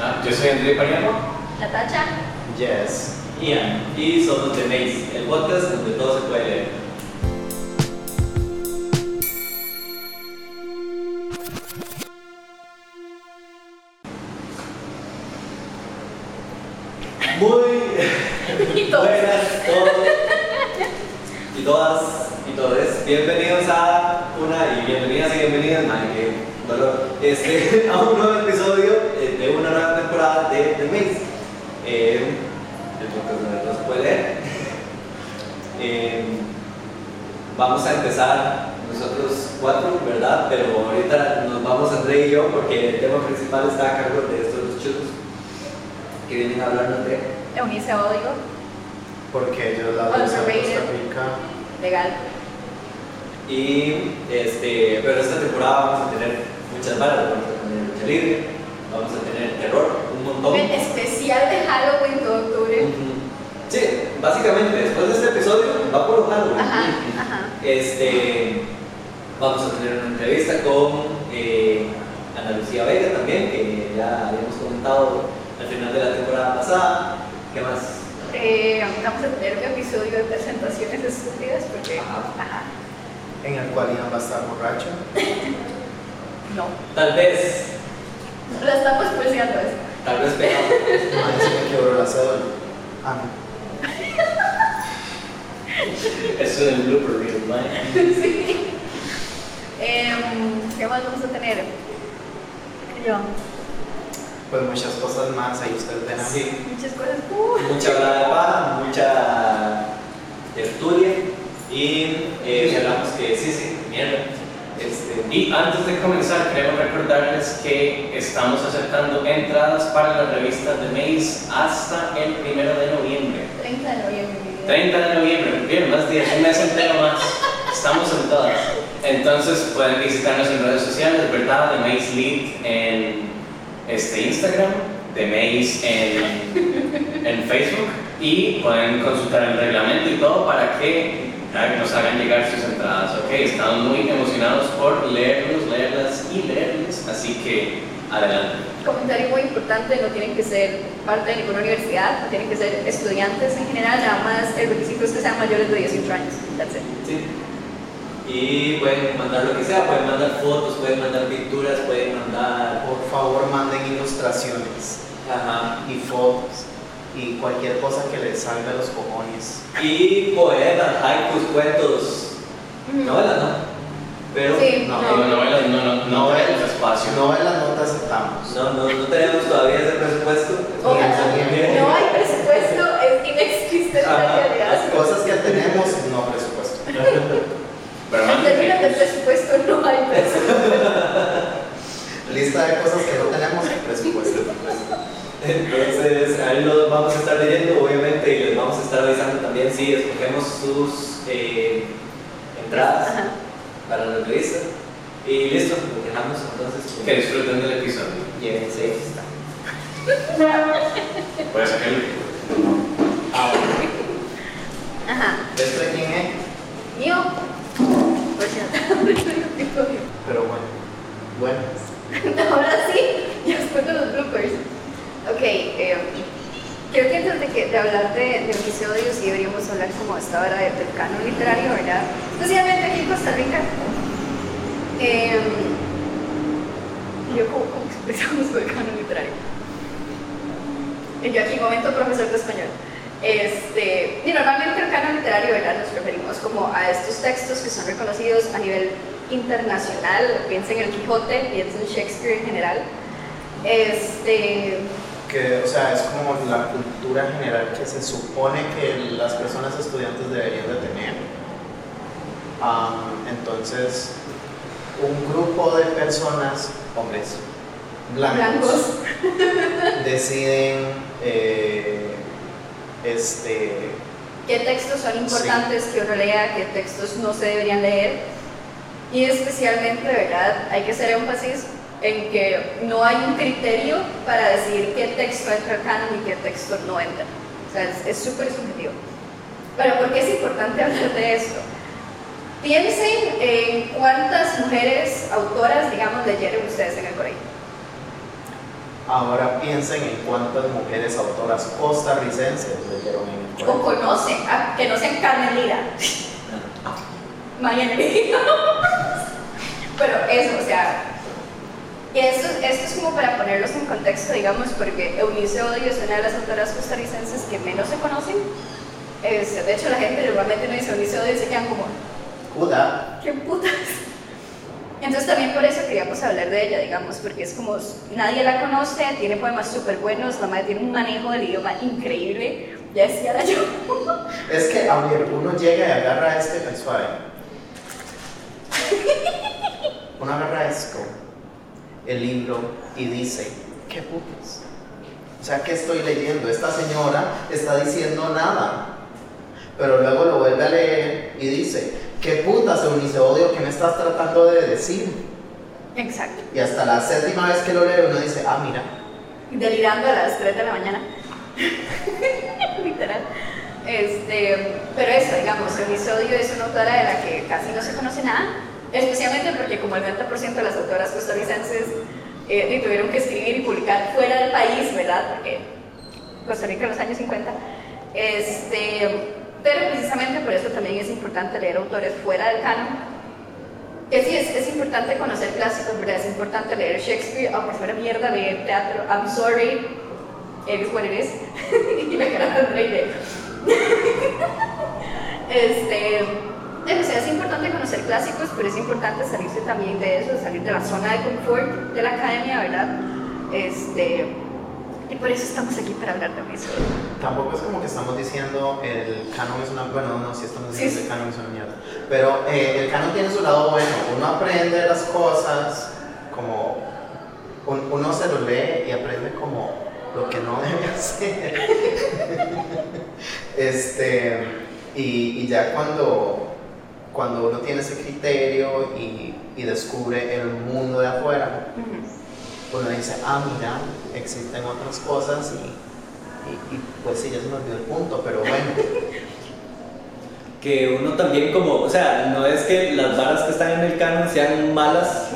Ah, yo soy André Paniagua. Natacha. Yes. Ian, y somos The Maze, el podcast donde todo se puede leer. Muy Y todos. buenas todos y todas y todos. Bienvenidos a una y bienvenidas y bienvenidas, madre, qué dolor. Este, a un nuevo episodio temporada de The Maze. Eh, el podcast donde se puede leer. Eh, vamos a empezar nosotros cuatro, ¿verdad? Pero ahorita nos vamos André y yo porque el tema principal está a cargo de estos dos chicos que vienen a hablarnos de Eunice Odio. Porque ellos la de. Costa Rica. Legal. Y este, pero esta temporada vamos a tener muchas balas, vamos a tener lucha libre, vamos a montón. El especial de Halloween de octubre. Ujú. Sí, básicamente después de este episodio va por Halloween. Ajá, ajá. Este, vamos a tener una entrevista con eh, Ana Lucía Vega también, que ya habíamos comentado al final de la temporada pasada. ¿Qué más? Eh, vamos a tener un episodio de presentaciones estúpidas porque. Ajá. Ajá. En el cual Ian va a estar borracho. No. Tal vez, Lo estamos preciando eso. Tal vez pegado. Madre, se me quebró la cédula. Ah, no. Eso es el blooper reel, man. sí. Em, ¿Qué más vamos a tener? Yo. Pues muchas cosas más, ahí ustedes ven. Sí. Muchas cosas. Uh. mucha hablada de paja, mucha tertulia y eh, hablamos que sí, sí, mierda. Este, Y antes de comenzar, queremos recordarles que estamos aceptando entradas para las revistas de Maze hasta el primero de noviembre. 30 de noviembre. 30 de noviembre, bien, más días, un mes entero más. Estamos en todas. Entonces pueden visitarnos en redes sociales, ¿verdad? De Maze Lead en este Instagram, de Maze en, en Facebook y pueden consultar el reglamento y todo para que nos hagan llegar sus entradas. Ok, estamos muy emocionados por leerlos, leerlas y leerles, así que adelante. Comentario muy importante, no tienen que ser parte de ninguna universidad, no tienen que ser estudiantes en general, nada más el requisito es que sean mayores de 18 años. That's it. sí. Y pueden mandar lo que sea, pueden mandar fotos, pueden mandar pinturas, pueden mandar. Por favor, manden ilustraciones Ajá. y fotos y cualquier cosa que les salga a los cojones. Y poemas, haikus, cuentos, Ujú. novelas, ¿no? Pero Sí, no, no. No, novelas no, no, no tenemos espacio. Novelas no te aceptamos. no, no, no tenemos todavía ese presupuesto. Ojalá. No hay presupuesto, es inexistente la Ajá. realidad. Las cosas que tenemos, no presupuesto. Pero En términos de presupuesto no hay presupuesto. Lista de cosas que no tenemos y presupuesto. Entonces, ahí los vamos a estar leyendo, obviamente, y les vamos a estar avisando también si escogemos sus eh, entradas Ajá. para la revista. Y listo, lo dejamos entonces. con- Que disfruten del episodio. Yeah, sí. Puedes sacarlo. Ah, bueno. Ajá. ¿Esto de quién es? Mío. Pues ya. Pero bueno. Bueno. Ahora sí, ya después de los bloopers. Ok, eh, creo que antes de, que, de hablar de, de episodios sí deberíamos hablar como hasta ahora de- del canon literario, ¿verdad? Especialmente aquí en Costa Rica. Eh, yo, ¿cómo, expresamos el canon literario? Yo aquí, momento profesor de español. Este, y normalmente el canon literario ¿verdad? nos referimos como a estos textos que son reconocidos a nivel internacional, piensen en el Quijote, piensen en Shakespeare en general. Este, Que, o sea, es como la cultura general que se supone que las personas estudiantes deberían de tener. Am, entonces, un grupo de personas, hombres, blancos, blancos, deciden eh, este, qué textos son importantes que uno lea, qué textos no se deberían leer. Y especialmente, ¿verdad? Hay que hacer énfasis en que no hay un criterio para decir qué texto entra al canon y qué texto no entra. O sea, es- súper subjetivo. Pero ¿por qué es importante hablar de esto? Piensen en cuántas mujeres autoras, digamos, leyeron ustedes en el colegio. Ahora piensen en cuántas mujeres autoras costarricenses leyeron en el O colegio. conocen, ah, que no sean Carmen Lira. Pero eso, o sea, y esto, esto es como para ponerlos en contexto, digamos, porque Eunice Odio es una de las autoras costarricenses que menos se conocen. Es- de hecho, la gente normalmente no dice Eunice Odio y se quedan como, Judá, ¿qué putas? Entonces también por eso queríamos hablar de ella, digamos, porque es como nadie la conoce, tiene poemas súper buenos, la madre tiene un manejo del idioma increíble, ya decía la yo. es que a uno llega y agarra este tan suave. Uno agarra esto, el libro, y dice, ¿qué putas? O sea, ¿qué estoy leyendo? Esta señora está diciendo nada. Pero luego lo vuelve a leer y dice, ¿qué putas, Eunice Odio, qué me estás tratando de decir? Exacto. Y hasta la séptima vez que lo leo uno dice, ah, mira, delirando a las 3 de la mañana. Literal. Este, pero eso, digamos, Eunice Odio es una autora de la que casi no se conoce nada, especialmente porque como el 90% de las autoras costarricenses eh, tuvieron que escribir y publicar fuera del país, ¿verdad? Porque Costa Rica en los años 50. Este, pero precisamente por eso también es importante leer autores fuera del canon. Sí, es, es importante conocer clásicos, ¿verdad? Es importante leer Shakespeare, aunque fuera mierda leer teatro. I'm sorry, is what is. y la cara de Andrei de... O sea, es importante conocer clásicos, pero es importante salirse también de eso, salir de la zona de confort de la academia, ¿verdad? Este... Y por eso estamos aquí para hablar de eso. tampoco es como que estamos diciendo el canon es una, bueno, no, sí estamos diciendo sí. el canon es una mierda, pero eh, el canon tiene su lado bueno, uno aprende las cosas, como un- uno se lo lee y aprende como lo que no debe hacer. este, y, y ya cuando, cuando uno tiene ese criterio y, y descubre el mundo de afuera, uno dice, ah, mira, existen otras cosas y, y, y, pues sí, ya se me olvidó el punto, pero bueno, Que uno también como, o sea, no es que las varas que están en el canon sean malas,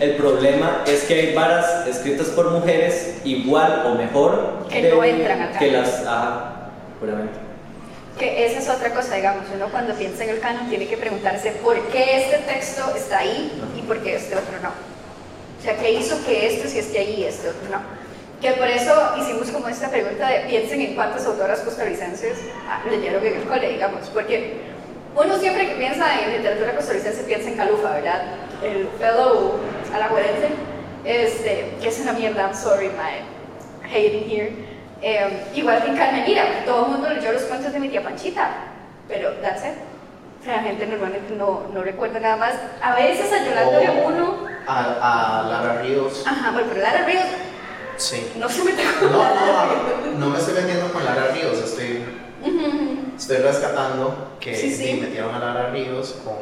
el problema es que hay varas escritas por mujeres igual o mejor Que no entran al que las, ajá, puramente. Que esa es otra cosa, digamos, uno cuando piensa en el canon tiene que preguntarse por qué este texto está ahí y por qué este otro no. O sea, ¿qué hizo que este sí esté ahí y este otro no? Que por eso hicimos como esta pregunta de piensen en cuántas autoras costarricenses leyeron en el cole, digamos, porque uno siempre que piensa en literatura costarricense piensa en Calufa, ¿verdad? El fellow alajuelense, este, que es una mierda, I'm sorry, my hating here. Eh, igual que en Carmen Mira, todo el mundo leyó los cuentos de mi tía Panchita, pero that's it. O sea, la gente normalmente no, no recuerda nada más. A veces a Yolanda O- Uremuno, a, a Lara Ríos, ajá, bueno, pero Lara Ríos sí. no se mete No, con Lara no, Ríos. no me estoy metiendo con Lara Ríos, estoy, estoy rescatando que sí. sí, metieron a Lara Ríos con,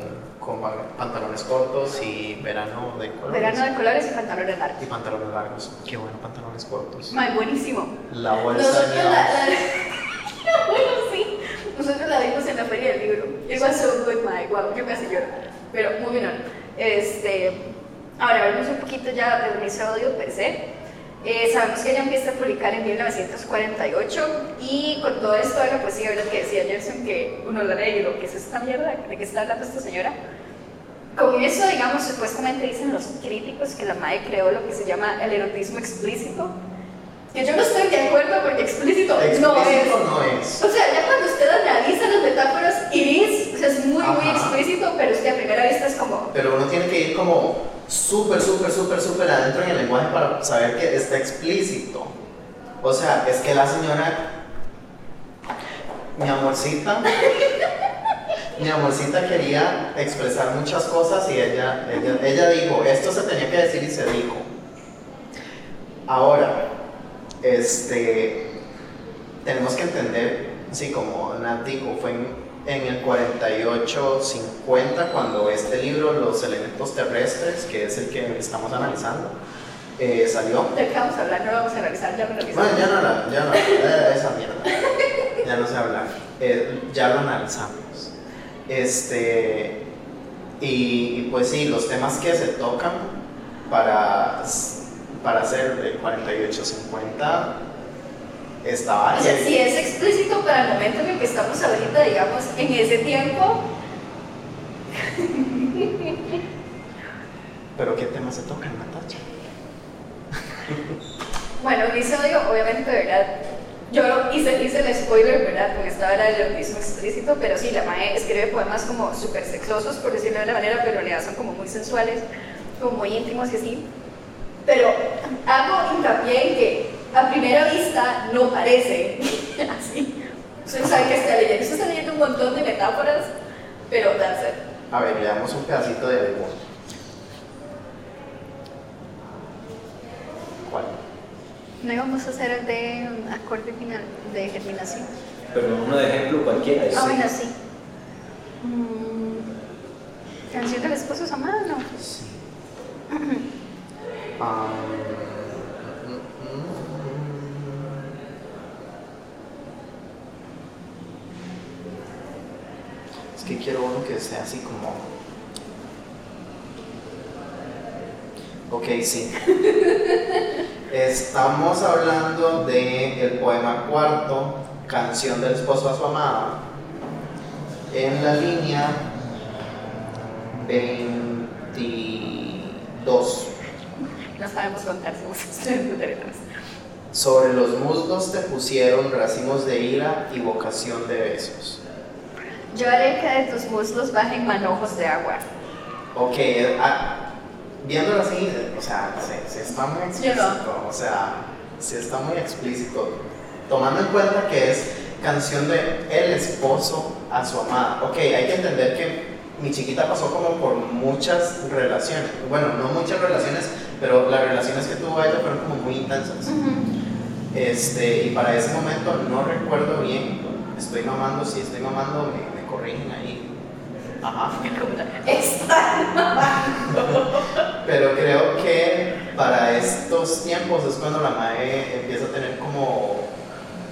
con pa- pantalones cortos y verano de colores. Verano de colores y pantalones largos. Y pantalones largos. Qué bueno, pantalones cortos. May, buenísimo. La bolsa Nosotros de la, la- bueno, sí. Nosotros la vimos en la feria del libro. It was so good, my wow, yo hace llorar. Pero muy bien. Este, ahora hablemos un poquito ya del episodio per se. Eh, sabemos que ella empieza a publicar en 1948 y con todo esto de la poesía, ¿verdad? Que decía Gerson que uno la lee y lo que es esta mierda, de qué está hablando esta señora. Con eso, digamos, supuestamente dicen los críticos que la MAE creó lo que se llama el erotismo explícito. Que yo no estoy de acuerdo porque explícito, no es. Explícito no es. O sea, ya cuando usted analiza las metáforas, iris, o sea, es muy, muy Ajá. explícito, pero usted a primera vista es como. Pero uno tiene que ir como súper, súper, súper, súper adentro en el lenguaje para saber que está explícito. O sea, es que la señora, mi amorcita, mi amorcita quería expresar muchas cosas y ella, ella, ella dijo, esto se tenía que decir y se dijo. Ahora, este, tenemos que entender, sí, como Nat dijo, fue en el 48-50 cuando este libro, Los elementos terrestres, que es el que estamos analizando, eh, salió. ¿De qué vamos a hablar? No lo vamos a analizar, ya me lo Bueno, ya no, la- ya no, eh, esa mierda. Ya no sé hablar. Eh, ya lo analizamos. Este, y, y pues sí, los temas que se tocan para, para hacer el 48-50 estaba O sea, si es explícito para el momento en el que estamos ahorita, digamos, en ese tiempo, Pero ¿qué tema se toca, Natacha? bueno, episodio, obviamente, ¿verdad? Yo hice, hice el spoiler, ¿verdad? Porque estaba era el erotismo explícito, pero sí, la Mae escribe poemas como súper sexosos, por decirlo de una manera, pero en realidad son como muy sensuales, como muy íntimos y así. Pero hago hincapié en que a primera vista no parece así. Usted no sabe que está leyendo. Usted está leyendo un montón de metáforas, pero that's it. A ver, le damos un pedacito de algo. ¿Cuál? No íbamos a hacer el de acorde final de germinación. Pero uno de ejemplo cualquiera. Ah, bueno, sí. Mm, canción del esposo es amada, ¿no? Sí. Ah, mm, mm, mm. Es que quiero uno que sea así como. Ok, sí. Estamos hablando del el poema cuarto, Canción del esposo a su amada, en la línea 22. No sabemos contar. Sobre los muslos te pusieron racimos de ira y vocación de besos. Yo haré que de tus muslos bajen manojos de agua. Ok, ah, viéndolo así, o sea, se, se está muy explícito. O sea, se está muy explícito. Tomando en cuenta que es canción de el esposo a su amada. Ok, hay que entender que mi chiquita pasó como por muchas relaciones. Bueno, no muchas relaciones, pero las relaciones que tuvo ella fueron como muy intensas. Este, y para ese momento no recuerdo bien, estoy mamando, si estoy mamando me corrigen ahí. Ajá. Está Pero creo que para estos tiempos es cuando la MAE empieza a tener como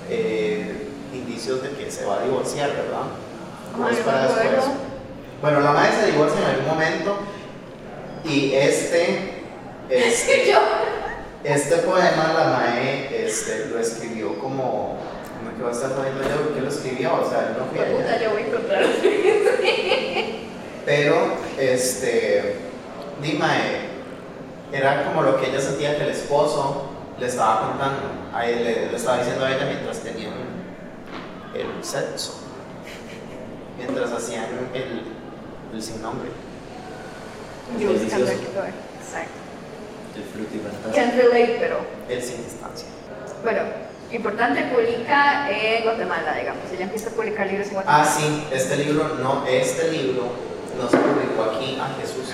eh, indicios de que se va a divorciar, ¿verdad? No es para después. Bueno, la MAE se divorcia en algún momento y este, este yo. Este poema la Mae este, lo escribió como. ¿Cómo es que va a estar sabiendo yo qué lo escribió? O sea, él no fue Puta, allá. yo voy a encontrar. Pero, este. Dimae era como lo que ella sentía que el esposo le estaba contando. A él, le, le estaba diciendo a ella mientras tenían el sexo. Mientras hacían el, el sin nombre. Yo buscando aquí todo. Exacto. El frutifantástico. Can't relate, pero. El sin distancia. Bueno, importante, publica en Guatemala, digamos. Ella empieza a publicar libros en Guatemala. Ah, sí, este libro no, este libro no se publicó aquí, a Jesús,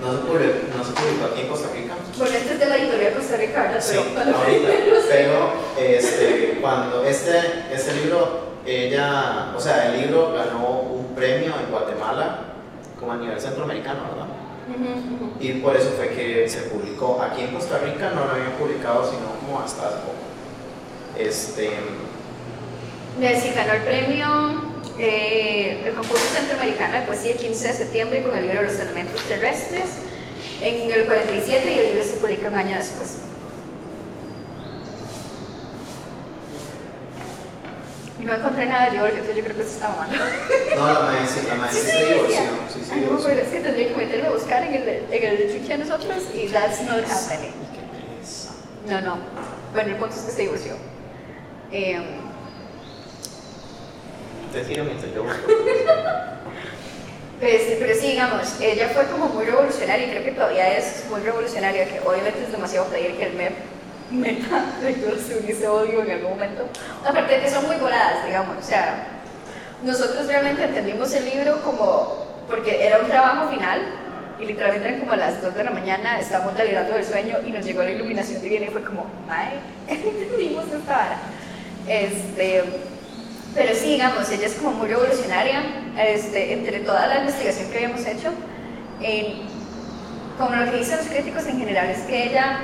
no se publicó, no se publicó aquí en Costa Rica. Bueno, este es de la editorial Costa Rica, ¿verdad? Sí, Pero ahorita. Pero este, cuando este, este libro, ella, o sea, el libro ganó un premio en Guatemala como a nivel centroamericano, ¿verdad? Y por eso fue que se publicó. Aquí en Costa Rica no lo habían publicado, sino como hasta hace poco. Este, Sí, ganó el premio eh, el concurso centroamericano de poesía el 15 de septiembre con el libro Los elementos terrestres en el 47 y el libro se publica un año después. No encontré nada de George, entonces yo creo que se estaba mal. no, la maestra, la maestra se divorció. Sí, Ay, no divorció. es que tendría que meterme a buscar en el, en el de nosotros y that's not happening. No, no. Bueno, el punto es que se divorció. Eh, mientras yo. Pues, pero sí, digamos, ella fue como muy revolucionaria y creo que todavía es muy revolucionaria, que obviamente es demasiado pedir que el MEP meta de ese odio en algún momento. Aparte de que son muy voladas, digamos, o sea, nosotros realmente entendimos el libro como, porque era un trabajo final y literalmente como a las 2 de la mañana, estábamos delirando del sueño y nos llegó la iluminación divina y fue como, ay, entendimos esta vara. Este, pero sí, digamos, ella es como muy revolucionaria, este, entre toda la investigación que habíamos hecho, en- como lo que dicen los críticos en general, es que ella,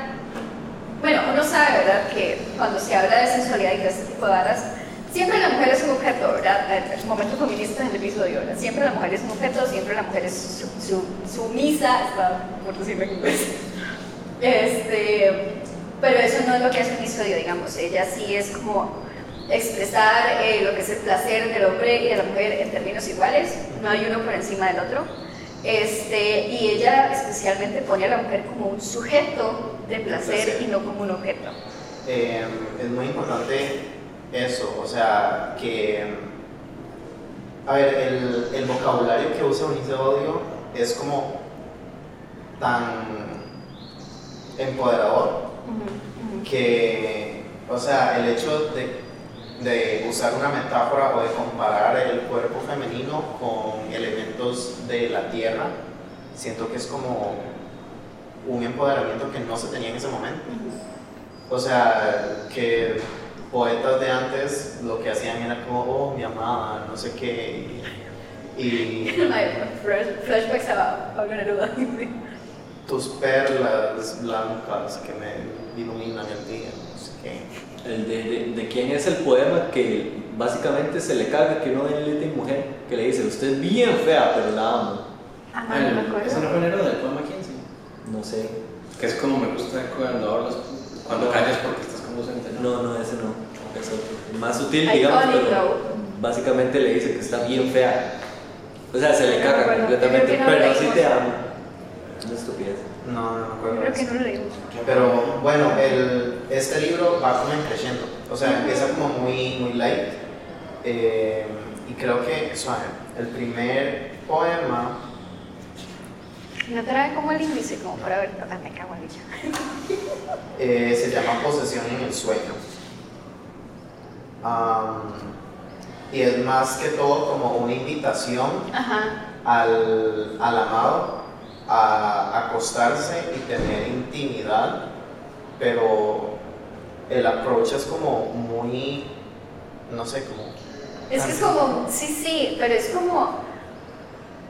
bueno, uno sabe, ¿verdad?, que cuando se habla de sensualidad y de este tipo de varas, siempre la mujer es un objeto, ¿verdad? El momento feminista en el episodio, ¿verdad? Siempre la mujer es un objeto, siempre la mujer es su, su- sumisa, por decirlo en inglés. Este, Pero eso no es lo que hace un episodio, digamos. Ella sí es como expresar eh, lo que es el placer del hombre y de la mujer en términos iguales, no hay uno por encima del otro. Este, y ella especialmente pone a la mujer como un sujeto de placer Placer. y no como un objeto. Eh, es muy importante eso, o sea, que, a ver, el, el vocabulario que usa Unice Odio es como tan empoderador que, o sea, el hecho de, de usar una metáfora o de comparar el cuerpo femenino con elementos de la tierra, siento que es como un empoderamiento que no se tenía en ese momento. O sea, que poetas de antes lo que hacían era como, oh, mi amada, no sé qué. Y, y Ay, flash- Flashbacks a Pablo Neruda. tus perlas blancas que me iluminan el día, no sé qué. El de, de, de quién es el poema que básicamente se le carga que uno de él es mujer, que le dice, usted es bien fea, pero la amo. Ah, no me El- acuerdo. ¿Ese no fue enero del poema 15? No sé. Que es como me gusta cuando hablas, cuando No. callas porque estás como ausente, ¿no? No, no, ese no. Es otro. Más sutil, digamos, pero básicamente le dice que está bien fea. O sea, se le No, carga bueno, completamente, no pero lo sí leímos. te amo. No, no me acuerdo. Creo que no lo leímos. Pero bueno, el, este libro va como creciendo. O sea, empieza como muy, muy light. eh, y creo que, el primer poema No trae como el índice, como para ver. Ah, me cago en ella. eh, se llama Posesión en el sueño. Y es más que todo como una invitación Ajá. al, al amado a acostarse y tener intimidad, pero el approach es como muy, no sé, como... Es que es como, sí, sí, pero es como.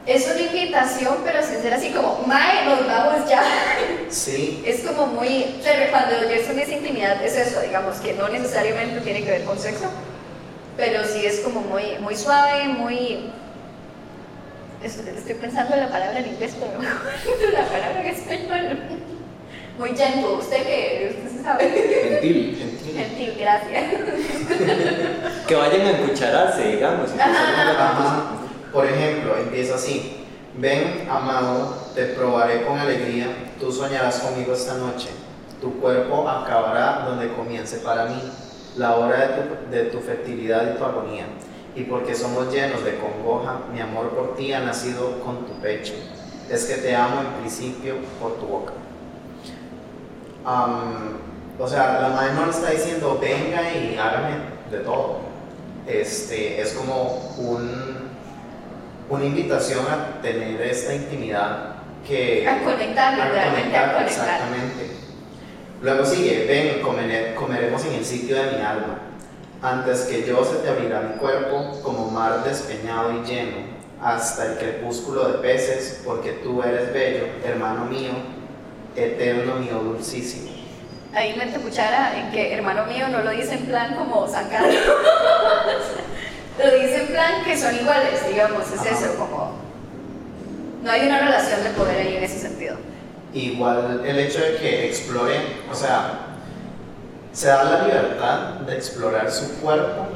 Es una invitación, pero sin ser así como, Mae, nos vamos ya. Sí, Es como muy. Pero cuando Gerson dice intimidad, es eso, digamos, que no necesariamente tiene que ver con sexo, pero sí es como muy, muy suave, muy. Es- Estoy pensando en la palabra en inglés, pero me acuerdo la palabra en español. Muy gentle, usted que usted se sabe. Gentil. gentil. Gentil, gracias. Que vayan a encuchararse, digamos. Ajá. Por ejemplo, empieza así. Ven, amado, te probaré con alegría, tú soñarás conmigo esta noche. Tu cuerpo acabará donde comience para mí la hora de tu, de tu fertilidad y tu agonía. Y porque somos llenos de congoja, mi amor por ti ha nacido con tu pecho. Es que te amo en principio por tu boca. Am, o sea, la madre no le está diciendo venga y hágame de todo. Este, es como un, una invitación a tener esta intimidad que... A conectar, a literalmente a conectar. Exactamente. Luego sigue, ven, comene- comeremos en el sitio de mi alma. Antes que yo se te abrirá mi cuerpo como mar despeñado y lleno, hasta el crepúsculo de peces, porque tú eres bello, hermano mío, eterno mío, dulcísimo. Ahí mete cuchara en que hermano mío no lo dice en plan como sacado. lo dice en plan que son iguales, digamos, es Ajá. eso, como. No hay una relación de poder ahí en ese sentido. Igual el hecho de que explore, o sea, se da la libertad de explorar su cuerpo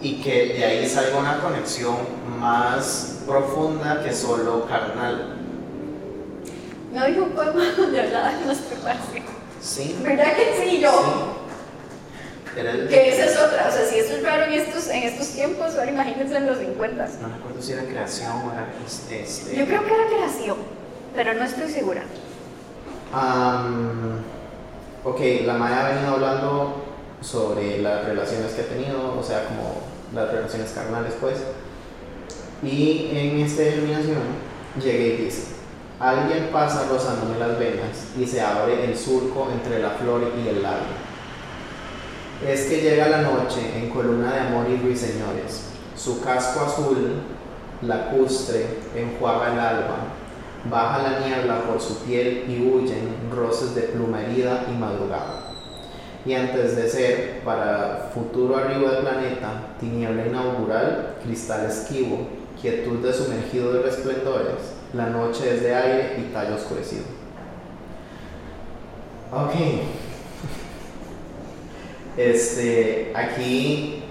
y que de ahí salga una conexión más profunda que solo carnal. No dijo un poema donde hablaba de masturbación. Sí. ¿Verdad que sí? Yo. Sí. El- Que esa es otra, o sea, si esto es raro en estos, en estos tiempos, ahora imagínense en los 50. No recuerdo si era creación o era este. este- Yo creo que era creación, pero no estoy segura. Am, ok, la Maya ha venido hablando sobre las relaciones que ha tenido, o sea, como las relaciones carnales, pues. Y en esta iluminación llega y dice: Alguien pasa rozándome las venas y se abre el surco entre la flor y el labio. Es que llega la noche en columna de amor y ruiseñores. Su casco azul, lacustre, enjuaga el alba. Baja la niebla por su piel y huyen roces de pluma herida y madrugada. Y antes de ser, para futuro arriba del planeta, tiniebla inaugural, cristal esquivo, quietud de sumergido de resplendores, la noche es de aire y tallo oscurecido. Ok, Este, aquí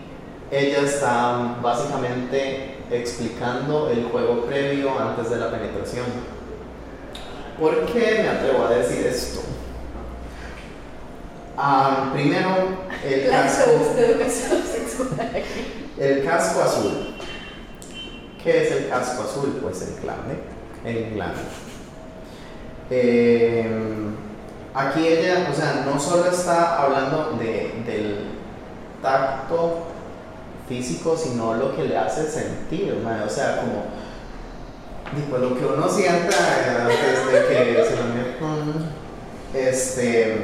ella está básicamente explicando el juego previo antes de la penetración. ¿Por qué me atrevo a decir esto? Ah, primero, el casco, el casco azul. ¿Qué es el casco azul? Pues el glande. El glande. Eh, aquí ella, o sea, no solo está hablando de, del tacto físico, sino lo que le hace sentir, o sea, como tipo, lo que uno sienta antes de que se lo metan, este,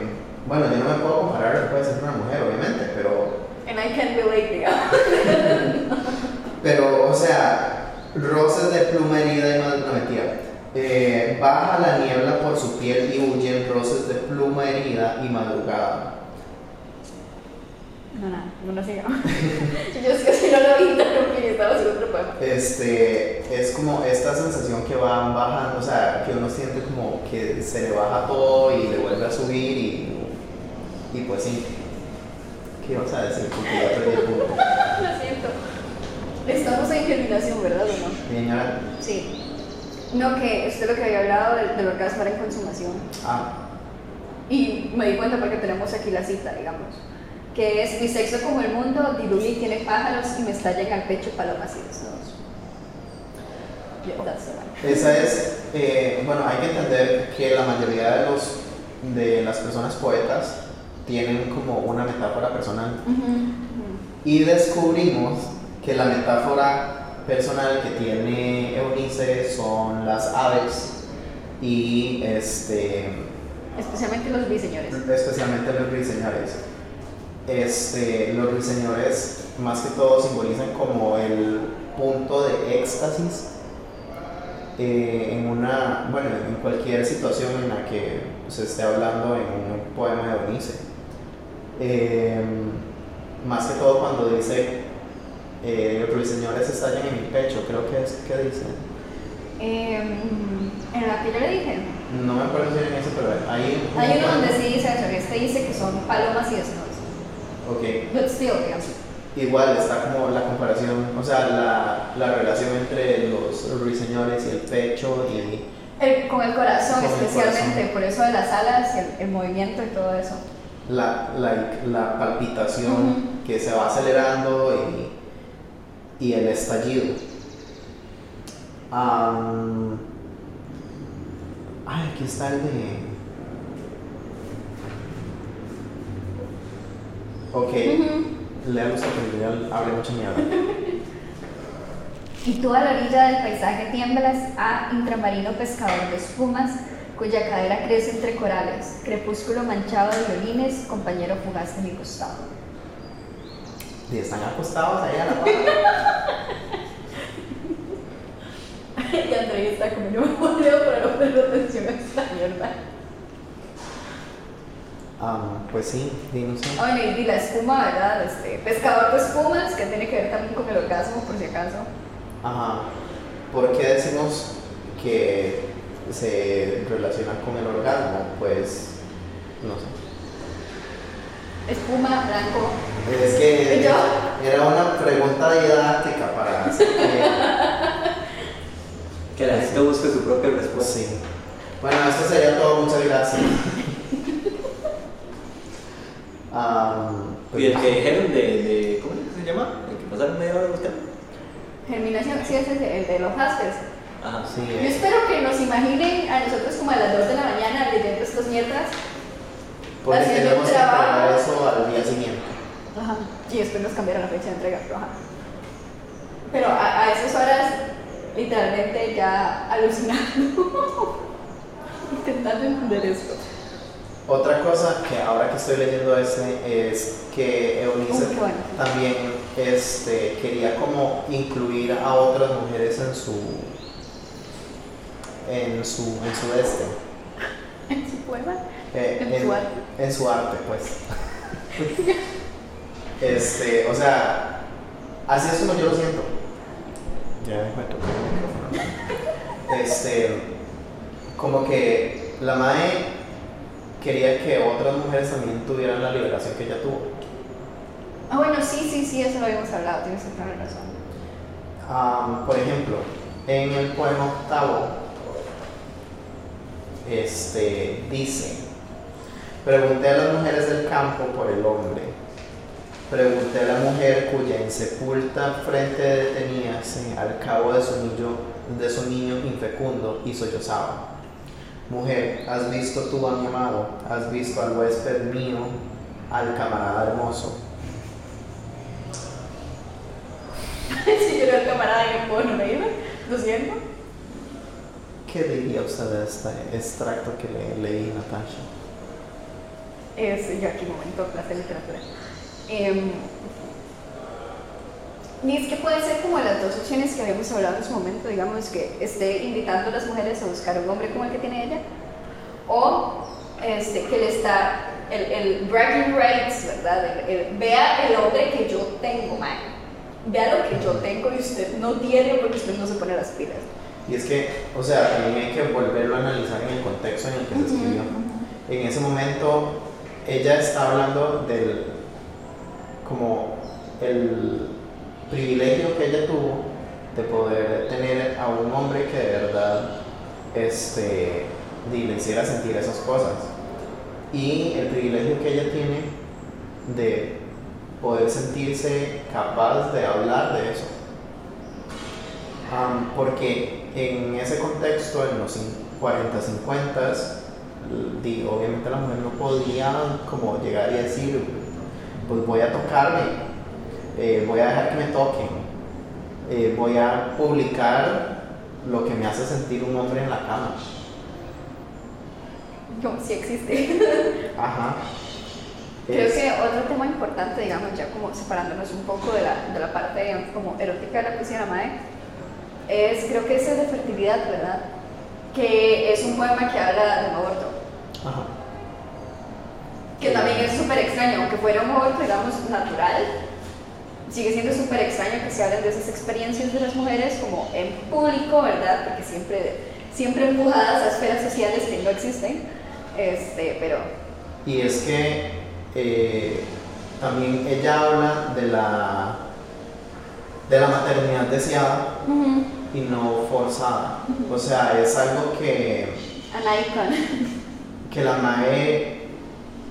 bueno, yo no me puedo comparar, puede ser una mujer, obviamente, pero And I can relate, digamos. Pero, o sea, roces de pluma herida y no, no mentira. Eh, baja la niebla por su piel y huyen roces de pluma herida y madrugada. No, no, no lo sigo. Yo es que si no lo vi, otro poema. Este, es como esta sensación que van bajando, o sea, que uno siente como que se le baja todo y le vuelve a subir y, y pues sí. ¿Qué ibas a decir? Porque ya perdí el punto. Lo siento. Estamos en germinación, ¿verdad o no? Señora, Sí. No, que usted lo que había hablado del, del orgasmo era en consumación. ah, Y me di cuenta porque tenemos aquí la cita, digamos. Que es mi sexo como el mundo, Diluli tiene pájaros y me estallan al pecho palomas y desnudos. Yeah. Esa es, eh, bueno, hay que entender que la mayoría de, los, de las personas poetas tienen como una metáfora personal. Y descubrimos que la metáfora personal que tiene Eunice son las aves y este, Especialmente los biseñores. especialmente los ruiseñores. Este, los ruiseñores más que todo simbolizan como el punto de éxtasis eh, en una, bueno, en cualquier situación en la que se esté hablando en un poema de Eunice. Eh, más que todo cuando dice eh, los ruiseñores estallan en mi pecho, creo que es que dice. Em, en la que yo le dije, No me acuerdo si era en ese, pero hay un hay uno donde sí dice eso, que este dice que son palomas y desnudos. Ok, But still, digamos. igual está como la comparación, o sea, la, la relación entre los ruiseñores y el pecho y El- con el corazón Con el especialmente, corazón. por eso de las alas, el, el movimiento y todo eso. la, la, la palpitación que se va acelerando y, y el estallido. Am, ay, aquí está el de... Ok, Ujú. le gusta que hablé mucha mierda. Y tú a la orilla del paisaje tiemblas a intramarino pescador de espumas, cuya cadera crece entre corales, crepúsculo manchado de violines, compañero fugaz de mi costado. Y están acostados ahí a la par. y André está como yo me voleo para no poner atención a esta mierda. Am, pues sí, di, no sé. Ah, bueno, y la espuma, ¿verdad? Este, pescador de espumas, que tiene que ver también con el orgasmo, por si acaso. Ajá. ¿Por qué decimos que se relaciona con el orgasmo? Pues no sé. Espuma, blanco. Es que ¿Y yo? era una pregunta didáctica para hacer que- Que la gente busque su propia respuesta. Pues sí. Bueno, esto sería todo. Muchas gracias. Am, pues, Y el que dijeron de, de. ¿Cómo es que se llama? El que pasaron media hora buscando. Germinación, sí, ese es el de los Jaspers. Ajá. sí, Yo eh, espero que nos imaginen a nosotros como a las 2 de la mañana leyendo estas mierdas. porque haciendo tenemos que entregar eso al día siguiente. Ajá. Y después nos cambiaron la fecha de entrega, pero ajá. Pero a, a esas horas, literalmente ya alucinando. Intentando entender esto. Otra cosa que ahora que estoy leyendo ese es que Eunice también este, quería como incluir a otras mujeres en su en su en su este. En su poema. eh, En su arte. en su arte pues. Este o sea así es como yo lo siento. Ya me toqué el micrófono. Este como que la madre quería que otras mujeres también tuvieran la liberación que ella tuvo sí, sí, eso lo habíamos hablado, tienes toda la razón. Am, por ejemplo, en el poema octavo, este, dice, pregunté a las mujeres del campo por el hombre, pregunté a la mujer cuya insepulta frente deteníase al cabo de su niño, de su niño infecundo y sollozaba. Mujer, ¿has visto tú a mi amado? ¿Has visto al huésped mío, al camarada hermoso? si yo era el camarada no puedo no reírme, lo siento. ¿Qué diría usted de este extracto que le leí, Natasha? Es, yo aquí momento, clase de literatura. Em, y es que puede ser como las dos opciones que habíamos hablado en su momento, digamos, que esté invitando a las mujeres a buscar un hombre como el que tiene ella, o este, que le está, el, el bragging rights, ¿verdad? El- el- vea el hombre que yo tengo, man. Vea lo que yo tengo y usted no tiene porque usted no se pone las pilas. Y es que, o sea, también hay que volverlo a analizar en el contexto en el que se escribió. En ese momento, ella está hablando del, como el privilegio que ella tuvo de poder tener a un hombre que de verdad este, le hiciera sentir esas cosas. Y el privilegio que ella tiene de poder sentirse capaz de hablar de eso. Porque en ese contexto, en los cin- 40, 50, di- obviamente la mujer no podía como llegar y decir, pues voy a tocarme, eh, voy a dejar que me toquen, eh, voy a publicar lo que me hace sentir un hombre en la cama. No, sí existe. Ajá. Creo Es- que otro tema importante, digamos, ya como separándonos un poco de la, de la parte como erótica de la poesía de la Mae, es, creo que es el de fertilidad, ¿verdad? Que es un poema que habla del aborto, Ajá. que también es súper extraño, aunque fuera un aborto, digamos, natural, sigue siendo súper extraño que se hablen de esas experiencias de las mujeres como en público, ¿verdad? Porque siempre, siempre empujadas a esferas sociales que no existen, este, pero... Y es que eh, también ella habla de la, de la maternidad deseada y no forzada. O sea, es algo que, An icon. que la MAE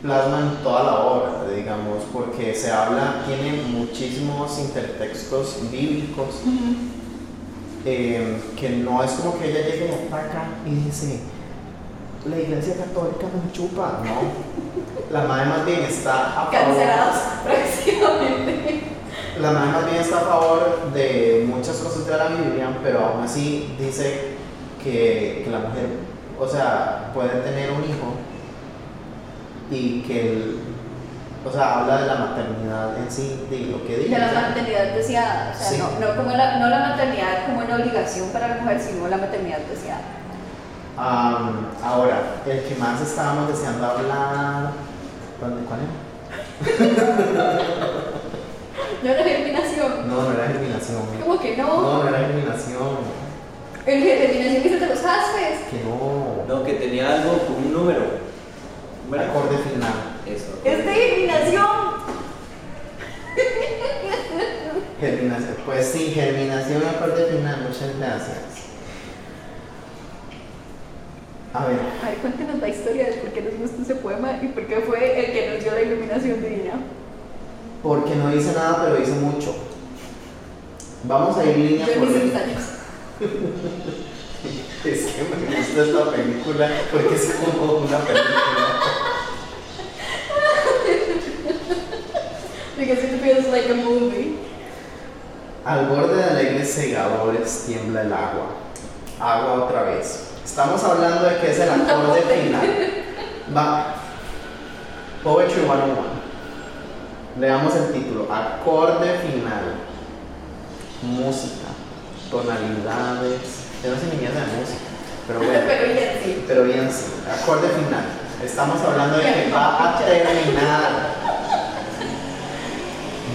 plasma en toda la obra, digamos, porque se habla, tiene muchísimos intertextos bíblicos, eh, que no es como que ella llegue y ataca y dice, la iglesia católica me chupa, no. La MAE más bien está a favor. Cancelados próximamente. La madre más bien está a favor de muchas cosas de la Biblia, pero aún así dice que, que la mujer, o sea, puede tener un hijo y que, el- o sea, habla de la maternidad en sí, de lo que dice. De la maternidad deseada, o sea, Sí. no, no, como la, no la maternidad como una obligación para la mujer, sino la maternidad deseada. Am, ahora, el que más estábamos deseando hablar, ¿dónde, ¿cuál era? No la germinación. No, no era germinación. ¿Cómo que no? No, no era germinación. El germinación dice de los jaspes. Que no. No, que tenía algo con un número. Número. Acorde final. Eso. Es de germinación. Germinación. Pues sí, germinación acorde final. Muchas gracias. A ver, A ver, cuéntenos la historia de por qué nos gusta ese poema y por qué fue el que nos dio la iluminación divina. porque no dice nada, pero dice mucho. Vamos a ir línea Yo por línea. años. Es que me gusta esta película porque es como una película. Because it feels like a movie. Al borde de alegres segadores tiembla el agua. Agua otra vez. Estamos hablando de que es el acorde final. Va. Poetry 101. Leamos el título. Acorde final. Música. Tonalidades. Yo no sé ni mierda de música. Pero bueno. Pero ya sí. Pero bien, sí. Acorde final. Estamos hablando de que va a terminar.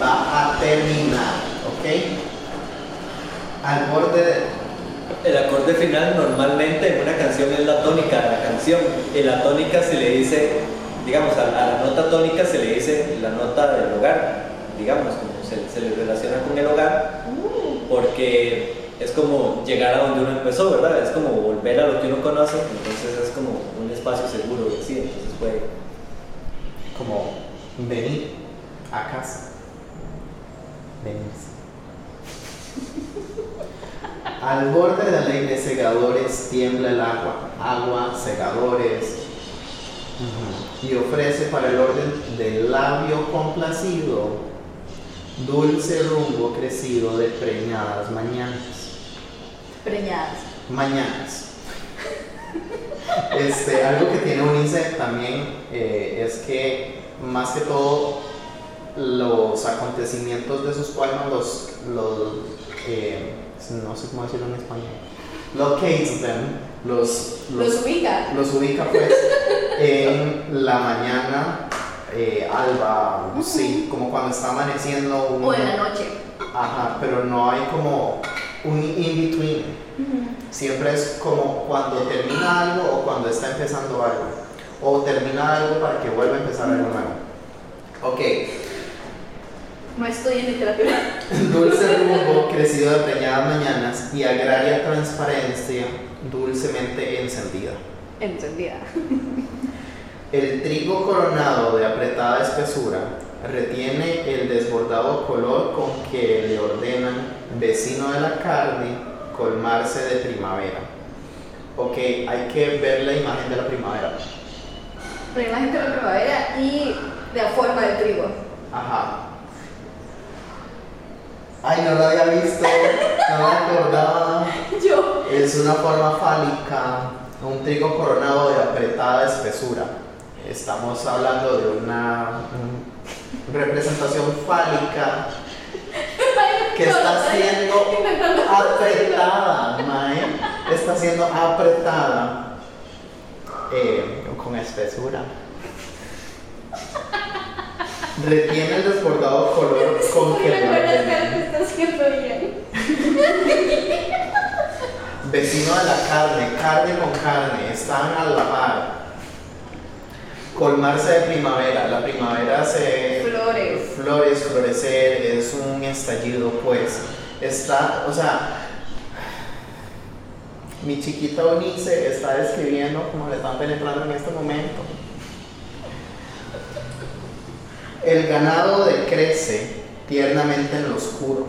Va a terminar. ¿Ok? Al borde de. El acorde final normalmente en una canción es la tónica de la canción. Y la tónica se le dice, digamos, a, a la nota tónica se le dice la nota del lugar, digamos, como se, se le relaciona con el hogar porque es como llegar a donde uno empezó, ¿verdad? Es como volver a lo que uno conoce, entonces es como un espacio seguro, sí, entonces puede Como venir a casa. Al borde de la ley de segadores tiembla el agua, agua, segadores, y ofrece para el orden del labio complacido dulce rumbo crecido de preñadas mañanas. Preñadas. Mañanas. Este, algo que tiene Unice también eh, es que más que todo los acontecimientos de sus poemas los, los eh, no sé cómo decirlo en español locates them los, Los ubica. los ubica pues en la mañana eh, alba sí como cuando está amaneciendo un- O en la noche. ajá pero no hay como un in between Siempre es como cuando termina algo o cuando está empezando algo. O termina algo para que vuelva a empezar algo nuevo. Ok, No estoy en literatura. dulce rumbo crecido de preñadas mañanas y agraria transparencia dulcemente encendida. Entendida. El trigo coronado de apretada espesura retiene el desbordado color con que le ordenan, vecino de la carne, colmarse de primavera. Ok, hay que ver la imagen de la primavera. La imagen de la primavera y de la forma del trigo. Ajá. Ay, no lo había visto, no me acordaba. Yo. Es una forma fálica, un trigo coronado de apretada espesura. Estamos hablando de una representación fálica que está siendo apretada, Mae. Está siendo apretada eh, con espesura. Retiene el desbordado color con que. Vecino de la carne, carne con carne, están a la par. Colmarse de primavera, la primavera se... Flores. Flores, florecer, es un estallido, pues. Está, o sea, mi chiquita Onice está describiendo como le están penetrando en este momento. El ganado decrece tiernamente en lo oscuro,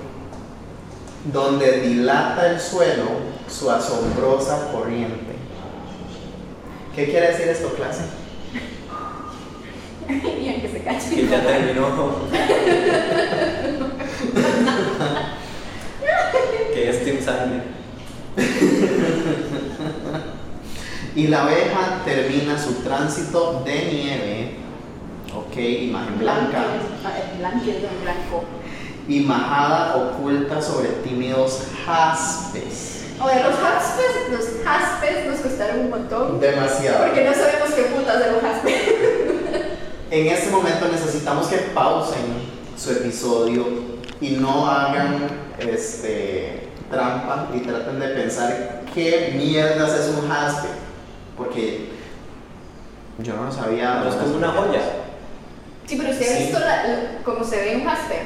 donde dilata el suelo su asombrosa corriente. ¿Qué quiere decir esto, clase? Bien que se cache. que ya terminó. que es Team Sandy. Y la abeja termina su tránsito de nieve, ok, imagen blanca, blanco. y majada oculta sobre tímidos jaspes. Oye, los jaspes, los jaspes nos costaron un montón. Demasiado. Porque no sabemos qué putas de los jaspes. En este momento necesitamos que pausen su episodio y no hagan este, trampa y traten de pensar qué mierdas es un jaspe. Porque yo no lo sabía. No es como una joya. Sí, pero usted ha visto cómo se ve un jaspe.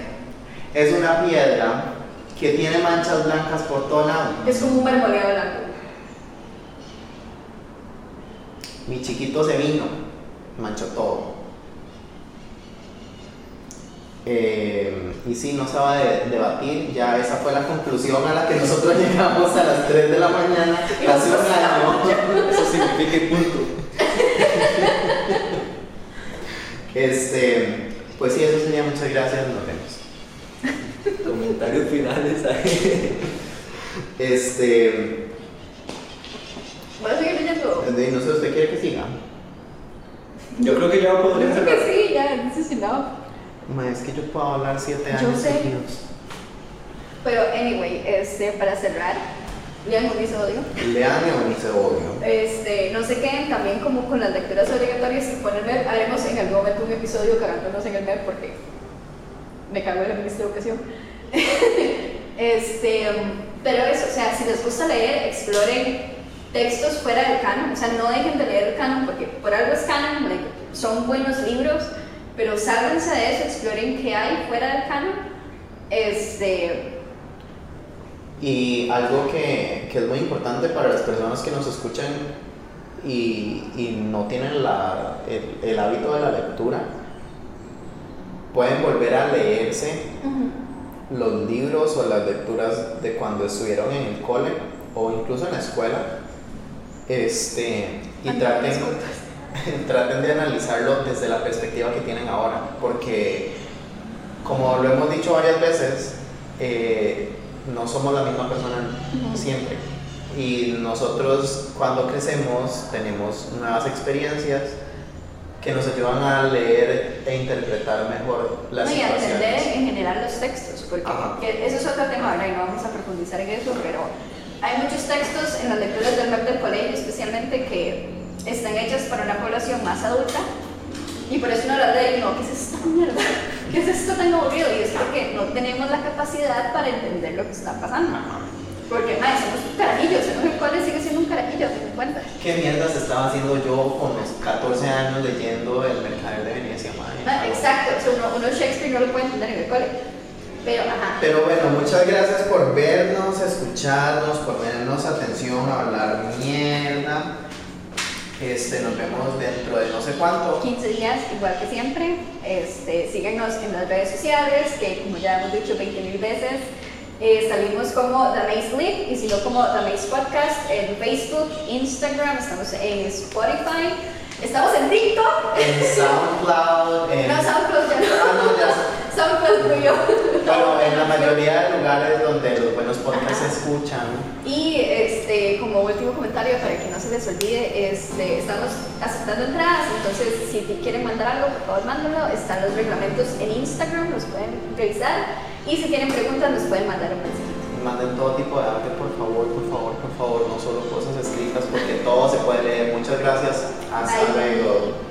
Es una piedra que tiene manchas blancas por todo lado. Es como un marmoleado blanco. Mi chiquito se vino, manchó todo. Eh, y sí, no se va a de- debatir, ya esa fue la conclusión a la que nosotros llegamos a las 3 de la mañana hace un año. Eso significa punto. Este, pues sí, eso sería, muchas gracias, nos vemos. Comentarios finales ahí. Este, ¿Vas a seguir leyendo? no sé, ¿usted quiere que siga? Yo creo que ya Yo podría creo cerrar. que sí, ya, this is enough. Ma, es que yo puedo hablar 7 Yo años sé. seguidos. Pero, anyway, este, para cerrar, lean un episodio. Lean y bonito odio. Este, no se queden también como con las lecturas obligatorias y poner MEP. Haremos en algún momento un episodio cagándonos en el MEP porque me cago en la ministra de Educación. este, pero eso, o sea, si les gusta leer, exploren textos fuera del canon. O sea, no dejen de leer el canon porque por algo es canon, son buenos libros, pero sálganse de eso, exploren qué hay fuera del canon Este, Y algo que, que es muy importante para las personas que nos escuchan y, y no tienen la, el, el hábito de la lectura, pueden volver a leerse los libros o las lecturas de cuando estuvieron en el cole o incluso en la escuela. Este, y traten, traten de analizarlo desde la perspectiva que tienen ahora, porque como lo hemos dicho varias veces, eh, no somos la misma persona siempre. Y nosotros cuando crecemos tenemos nuevas experiencias que nos ayudan a leer e interpretar mejor las no, y a entender situaciones. en general los textos, porque Ajá. eso es otro tema, ¿verdad? Y no vamos a profundizar en eso, pero hay muchos textos en las lecturas del web del colegio, especialmente que están hechas para una población más adulta, y por eso uno las lee y no, ¿qué es esta mierda? ¿Qué es esto tan aburrido? Y es porque no tenemos la capacidad para entender lo que está pasando. Porque, madre, somos carajillos, el cual sigue siendo un carajillo, te das cuenta. ¿Qué mierdas estaba haciendo yo con los 14 años leyendo El Mercader de Venecia, madre? Ah, exacto, o sea, uno, uno Shakespeare no lo puede entender en el cole. Pero, ajá. Pero bueno, muchas gracias por vernos, escucharnos, por ponernos atención, hablar mierda. Este, nos vemos dentro de no sé cuánto. 15 días, igual que siempre. Este, síguenos en las redes sociales, que como ya hemos dicho 20 mil veces, eh, salimos como The Maze League y si no como The Maze Podcast en Facebook, Instagram, estamos en Spotify, estamos en TikTok. En SoundCloud, en... No, SoundCloud ya no. SoundCloud. Bueno, en la mayoría de lugares donde los buenos podcasts se escuchan. Y este, como último comentario, para que no se les olvide, este, estamos aceptando entradas, entonces si te quieren mandar algo, por favor mándalo. Están los reglamentos en Instagram, los pueden revisar. Y si tienen preguntas, nos pueden mandar un mensajito. Manden todo tipo de arte, por favor, por favor, por favor, no solo cosas escritas, porque todo se puede leer. Muchas gracias. Hasta Bye. luego.